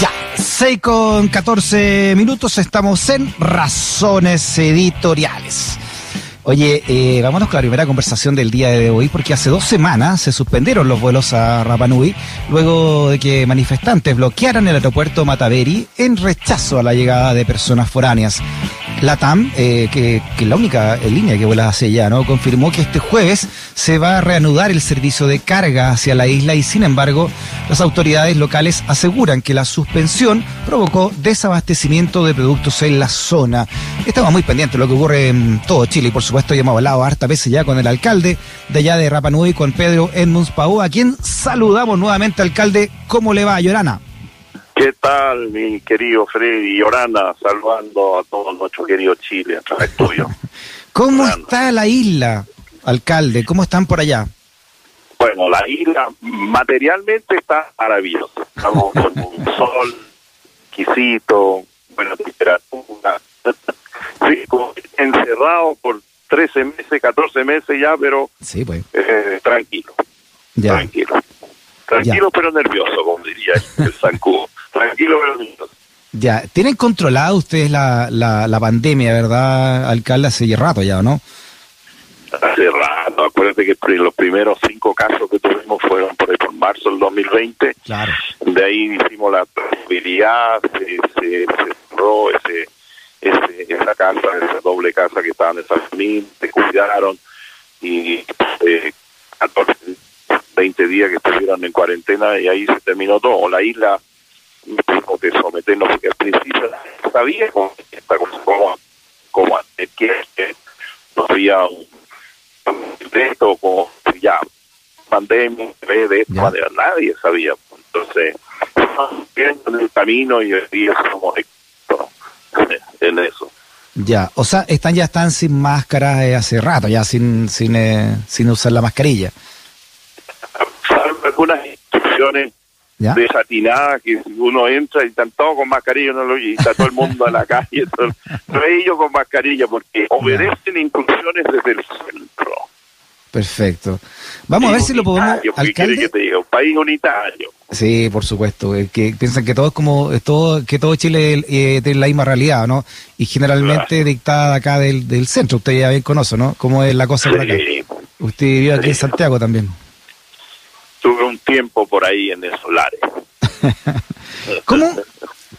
Ya, 6 con 14 minutos, estamos en Razones Editoriales. Oye, eh, vámonos con la primera conversación del día de hoy, porque hace dos semanas se suspendieron los vuelos a Rapanui luego de que manifestantes bloquearan el aeropuerto Mataveri en rechazo a la llegada de personas foráneas. La TAM, eh, que, es la única línea que vuela hacia allá, ¿no? confirmó que este jueves se va a reanudar el servicio de carga hacia la isla y sin embargo las autoridades locales aseguran que la suspensión provocó desabastecimiento de productos en la zona. Estamos muy pendientes de lo que ocurre en todo Chile y por supuesto ya hemos hablado harta veces ya con el alcalde de allá de Rapa Nui, con Pedro Edmunds Pau, a quien saludamos nuevamente, alcalde. ¿Cómo le va, Llorana? ¿Qué tal, mi querido Freddy Orana? Saludando a todo nuestro querido Chile a través tuyo. ¿Cómo está la isla, alcalde? ¿Cómo están por allá? Bueno, la isla materialmente está maravillosa. Estamos con un sol exquisito, buena temperatura. sí, encerrado por 13 meses, 14 meses ya, pero sí, pues. eh, tranquilo. Ya. Tranquilo. Tranquilo pero nervioso, como diría el Zancudo. Tranquilo pero. Ya, tienen controlado ustedes la, la, la pandemia, ¿verdad, alcalde? Hace rato ya, ¿no? Hace rato, acuérdate que los primeros cinco casos que tuvimos fueron por, por marzo del 2020. Claro. De ahí hicimos la tranquilidad, se, se, cerró ese, ese, esa casa, esa doble casa que estaban en San se cuidaron y eh, 14, 20 días que estuvieron en cuarentena y ahí se terminó todo. La isla tuvimos que someternos porque al principio sabía cómo, cómo, cómo que, no había un esto como ya pandemia de esta manera nadie sabía. Entonces en el camino y hoy día somos en eso. Ya, o sea, están ya están sin máscara eh, hace rato, ya sin sin eh, sin usar la mascarilla. algunas instrucciones ¿Ya? que uno entra y están todos con mascarilla y está todo el mundo a la calle, no ellos con mascarilla porque obedecen instrucciones desde el centro. Perfecto. Vamos a ver si lo podemos. Alcalde. Que te diga? Un país unitario. Sí, por supuesto. Que piensan que todo es como todo, que todo Chile eh, tiene la misma realidad, ¿no? Y generalmente dictada acá del, del centro. Usted ya bien conoce, ¿no? Cómo es la cosa por acá. Usted vivió aquí en Santiago también. Tuve un tiempo por ahí en esos lares. ¿Cómo,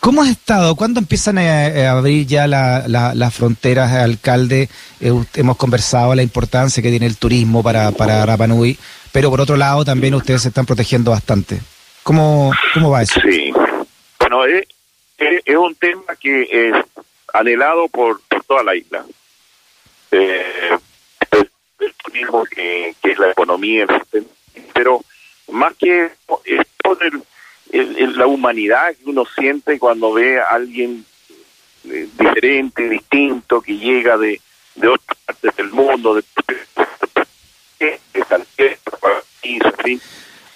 ¿Cómo has estado? ¿Cuándo empiezan a, abrir ya las fronteras, alcalde? Eh, hemos conversado la importancia que tiene el turismo para, para Rapanui, pero por otro lado también ustedes se están protegiendo bastante. ¿Cómo, cómo va eso? Sí, bueno, es, es, un tema que es anhelado por, toda la isla. Eh, el, turismo que, que, es la economía, pero más que es el la humanidad que uno siente cuando ve a alguien eh, diferente, distinto, que llega de, de otras partes del mundo, de, de, de,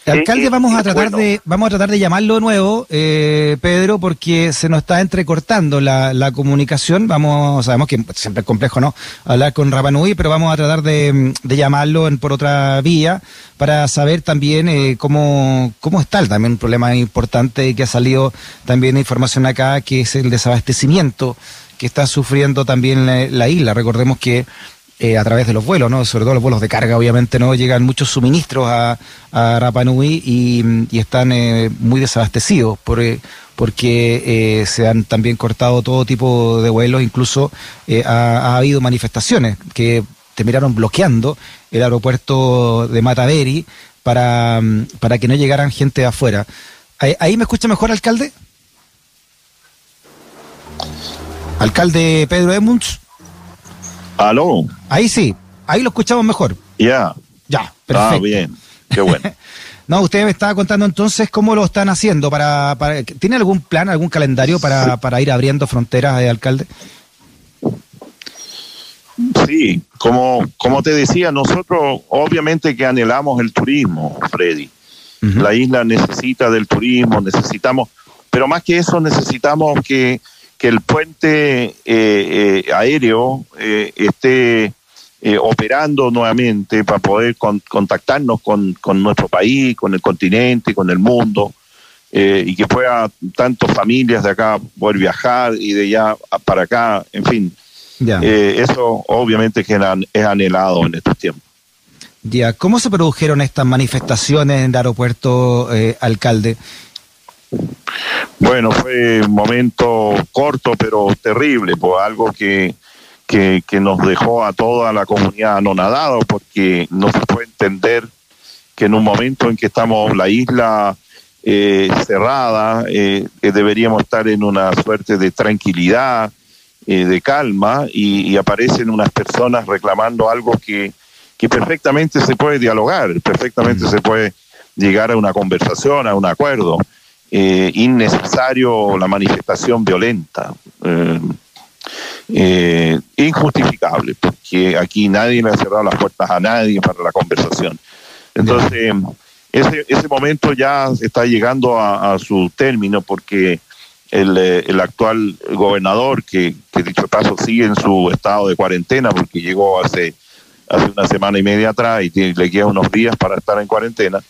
Alcalde, vamos a tratar de vamos a tratar de llamarlo de nuevo, eh, Pedro, porque se nos está entrecortando la, la comunicación. Vamos, sabemos que siempre es complejo, ¿no? Hablar con Rapanui, pero vamos a tratar de, de llamarlo en, por otra vía para saber también eh, cómo cómo está también un problema importante que ha salido también información acá, que es el desabastecimiento que está sufriendo también la isla. Recordemos que eh, a través de los vuelos, ¿no? Sobre todo los vuelos de carga, obviamente, ¿no? Llegan muchos suministros a, a y, y están eh, muy desabastecidos por, eh, porque se han también cortado todo tipo de vuelos, incluso ha, habido manifestaciones que terminaron bloqueando el aeropuerto de Mataveri para, para que no llegaran gente de afuera. ¿Ahí, me escucha mejor, alcalde? Alcalde Pedro Emunds. Aló. Ahí sí, ahí lo escuchamos mejor. Ya. Ya, perfecto. Ah, bien, qué bueno. no, usted me estaba contando entonces cómo lo están haciendo. para, para ¿Tiene algún plan, algún calendario para, para ir abriendo fronteras, de alcalde? Sí, como, como te decía, nosotros obviamente que anhelamos el turismo, Freddy. La isla necesita del turismo, necesitamos, pero más que eso necesitamos que que el puente eh, eh, aéreo eh, esté operando nuevamente para poder contactarnos con, con, nuestro país, con el continente, con el mundo. y que pueda tantas familias de acá poder viajar y de allá para acá, en fin. Eso obviamente es anhelado en estos tiempos. Ya, ¿cómo se produjeron estas manifestaciones en el aeropuerto, alcalde? Bueno, fue un momento corto pero terrible, pues algo que, que, nos dejó a toda la comunidad anonadado porque no se puede entender que en un momento en que estamos la isla eh, cerrada, eh, deberíamos estar en una suerte de tranquilidad, eh, de calma, y, aparecen unas personas reclamando algo que, que perfectamente se puede dialogar, perfectamente se puede llegar a una conversación, a un acuerdo. Innecesario la manifestación violenta. injustificable, porque aquí nadie le ha cerrado las puertas a nadie para la conversación. Entonces, ese, ese momento ya está llegando a, su término porque el, eh, el, actual gobernador, que, dicho paso sigue en su estado de cuarentena porque llegó hace, hace una semana y media atrás y le quedan unos días para estar en cuarentena,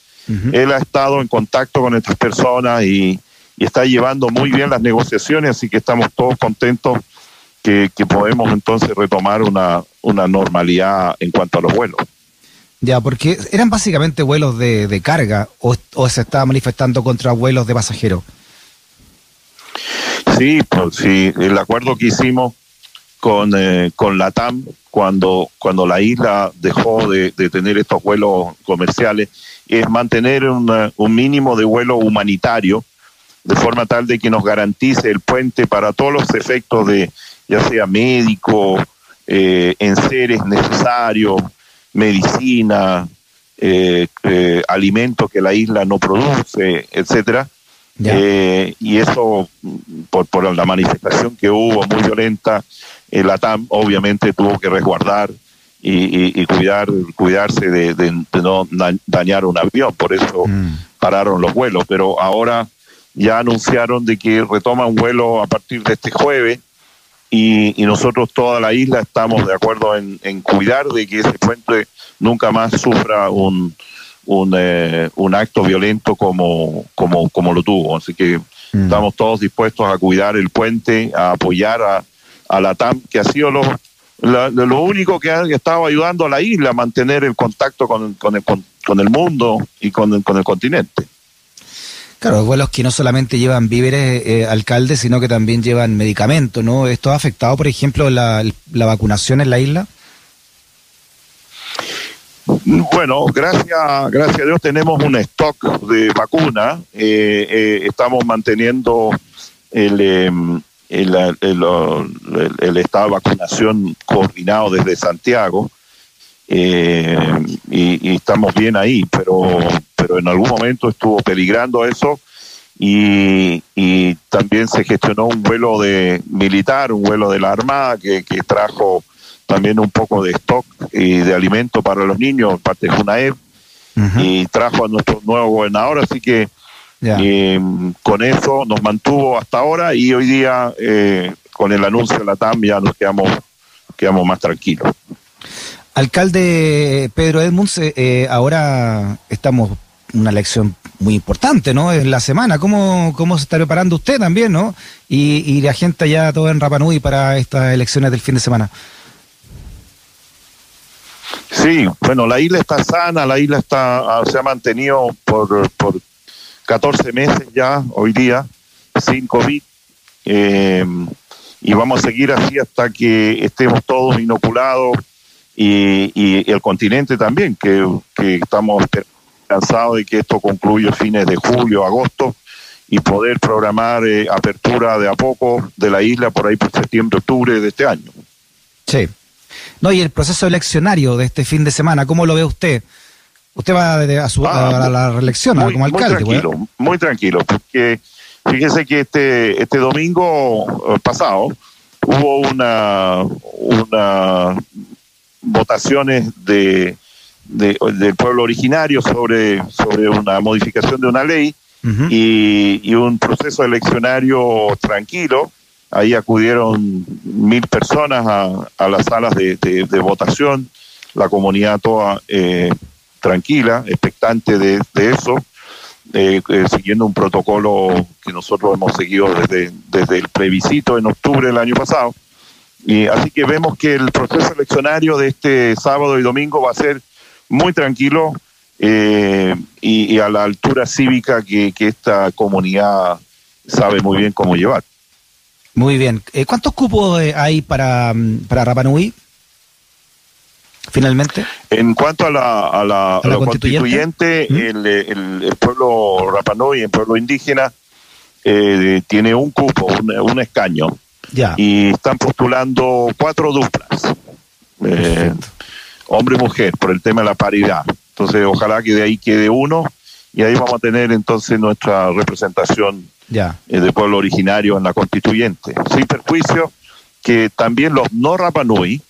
él ha estado en contacto con estas personas y, y, está llevando muy bien las negociaciones, así que estamos todos contentos que, que podemos entonces retomar una, una normalidad en cuanto a los vuelos. Ya, porque eran básicamente vuelos de, carga o, se estaba manifestando contra vuelos de pasajeros. Sí, pues sí, el acuerdo que hicimos con, eh, con la TAM cuando, cuando la isla dejó de, tener estos vuelos comerciales es mantener un mínimo de vuelo humanitario de forma tal de que nos garantice el puente para todos los efectos de ya sea médico, eh, en seres necesarios, medicina, eh, eh, alimentos que la isla no produce, etcétera. Eh, y eso, por, por la manifestación que hubo muy violenta, el ATAM obviamente tuvo que resguardar y, cuidar cuidarse de, no dañar un avión, por eso mm. pararon los vuelos. Pero ahora ya anunciaron de que retoma un vuelo a partir de este jueves y, nosotros toda la isla estamos de acuerdo en, cuidar de que ese puente nunca más sufra un, un, eh, un acto violento como, como, como lo tuvo. Así que mm. estamos todos dispuestos a cuidar el puente, a apoyar a, a la TAM, que ha sido lo, lo único que ha estado ayudando a la isla a mantener el contacto con, con, el, con el mundo y con, con el continente. Claro, vuelos que no solamente llevan víveres, eh, alcaldes, sino que también llevan medicamentos, ¿no? ¿Esto ha afectado, por ejemplo, la, vacunación en la isla? Bueno, gracias, gracias a Dios tenemos un stock de vacuna. Eh, eh, estamos manteniendo el, el, el, estado de vacunación coordinado desde Santiago. y, estamos bien ahí, pero pero en algún momento estuvo peligrando eso y, también se gestionó un vuelo de militar, un vuelo de la Armada que, trajo también un poco de stock y de alimento para los niños, parte de Junaev, y trajo a nuestro nuevo gobernador, así que eh, con eso nos mantuvo hasta ahora y hoy día eh, con el anuncio de la TAM ya nos quedamos, quedamos más tranquilos. Alcalde Pedro Edmunds, eh, ahora estamos una elección muy importante, ¿no? En la semana. ¿Cómo, cómo se está preparando usted también, ¿no? Y, y la gente ya todo en Rapanui para estas elecciones del fin de semana. Sí, bueno, la isla está sana, la isla está ah, se ha mantenido por, por 14 meses ya, hoy día, sin COVID. Eh, y vamos a seguir así hasta que estemos todos inoculados y, y, el continente también, que, que estamos cansado de que esto concluya fines de julio, agosto y poder programar eh, apertura de a poco de la isla por ahí por septiembre, octubre de este año. Sí. No, y el proceso eleccionario de este fin de semana, ¿cómo lo ve usted? Usted va a, su, ah, la reelección como alcalde. Muy tranquilo, muy tranquilo, porque fíjese que este, este domingo eh, pasado hubo una, una votaciones de del pueblo originario sobre, sobre una modificación de una ley y, un proceso eleccionario tranquilo. Ahí acudieron mil personas a, las salas de, votación, la comunidad toda eh, tranquila, expectante de, eso. eh, eh, siguiendo un protocolo que nosotros hemos seguido desde, desde el plebiscito en octubre del año pasado. Y así que vemos que el proceso eleccionario de este sábado y domingo va a ser muy tranquilo y, y, a la altura cívica que, que esta comunidad sabe muy bien cómo llevar. Muy bien. Eh, ¿Cuántos cupos eh, hay para, mm, para Rapanui? Finalmente. En cuanto a la, a la, constituyente, el, el, pueblo Rapanui, el pueblo indígena, eh, tiene un cupo, un, escaño. Ya. Y están postulando cuatro duplas. hombre y mujer, por el tema de la paridad. Entonces, ojalá que de ahí quede uno y ahí vamos a tener entonces nuestra representación ya. Eh, de pueblo originario en la constituyente. Sin perjuicio que también los no Rapanui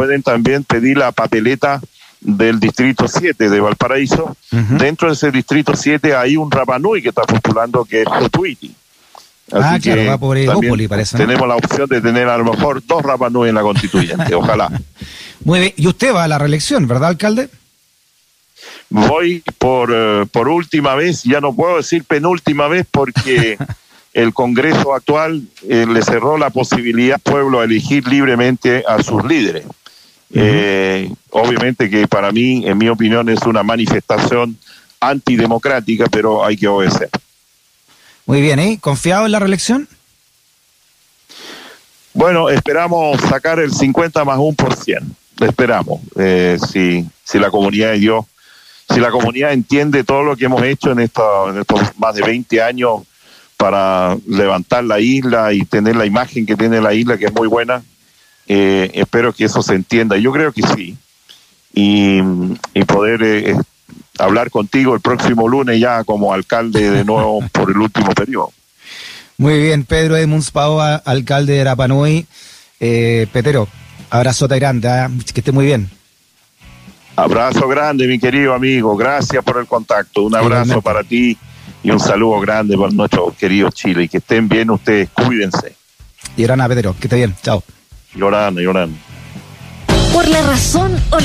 pueden también pedir la papeleta del distrito 7 de Valparaíso. Dentro de ese distrito 7 hay un Rapanui que está postulando que es Jotuiti. ah, que va por parece. Tenemos la opción de tener a lo mejor dos Rapanui en la constituyente, ojalá. Muy bien. Y usted va a la reelección, ¿verdad, alcalde? voy por, eh, por última vez, ya no puedo decir penúltima vez porque el Congreso actual eh, le cerró la posibilidad al pueblo a elegir libremente a sus líderes. Eh, obviamente que para mí, en mi opinión, es una manifestación antidemocrática, pero hay que obedecer. Muy bien, ¿eh? ¿Confiado en la reelección? Bueno, esperamos sacar el 50 más 1%. Esperamos. si, si la comunidad de Dios si la comunidad entiende todo lo que hemos hecho en, estos más de 20 años para levantar la isla y tener la imagen que tiene la isla, que es muy buena, eh, espero que eso se entienda. Yo creo que sí. Y, poder eh, hablar contigo el próximo lunes ya como alcalde de nuevo por el último periodo. Muy bien, Pedro Edmunds Paoa, alcalde de Rapanui. Eh, Petero, abrazote grande, ¿ah? que esté muy bien. Abrazo grande, mi querido amigo. Gracias por el contacto. Un abrazo para ti y un saludo grande para nuestro querido Chile. Y que estén bien ustedes. Cuídense. Y Pedro, que esté bien. Chao. Llorando, llorando. Por la razón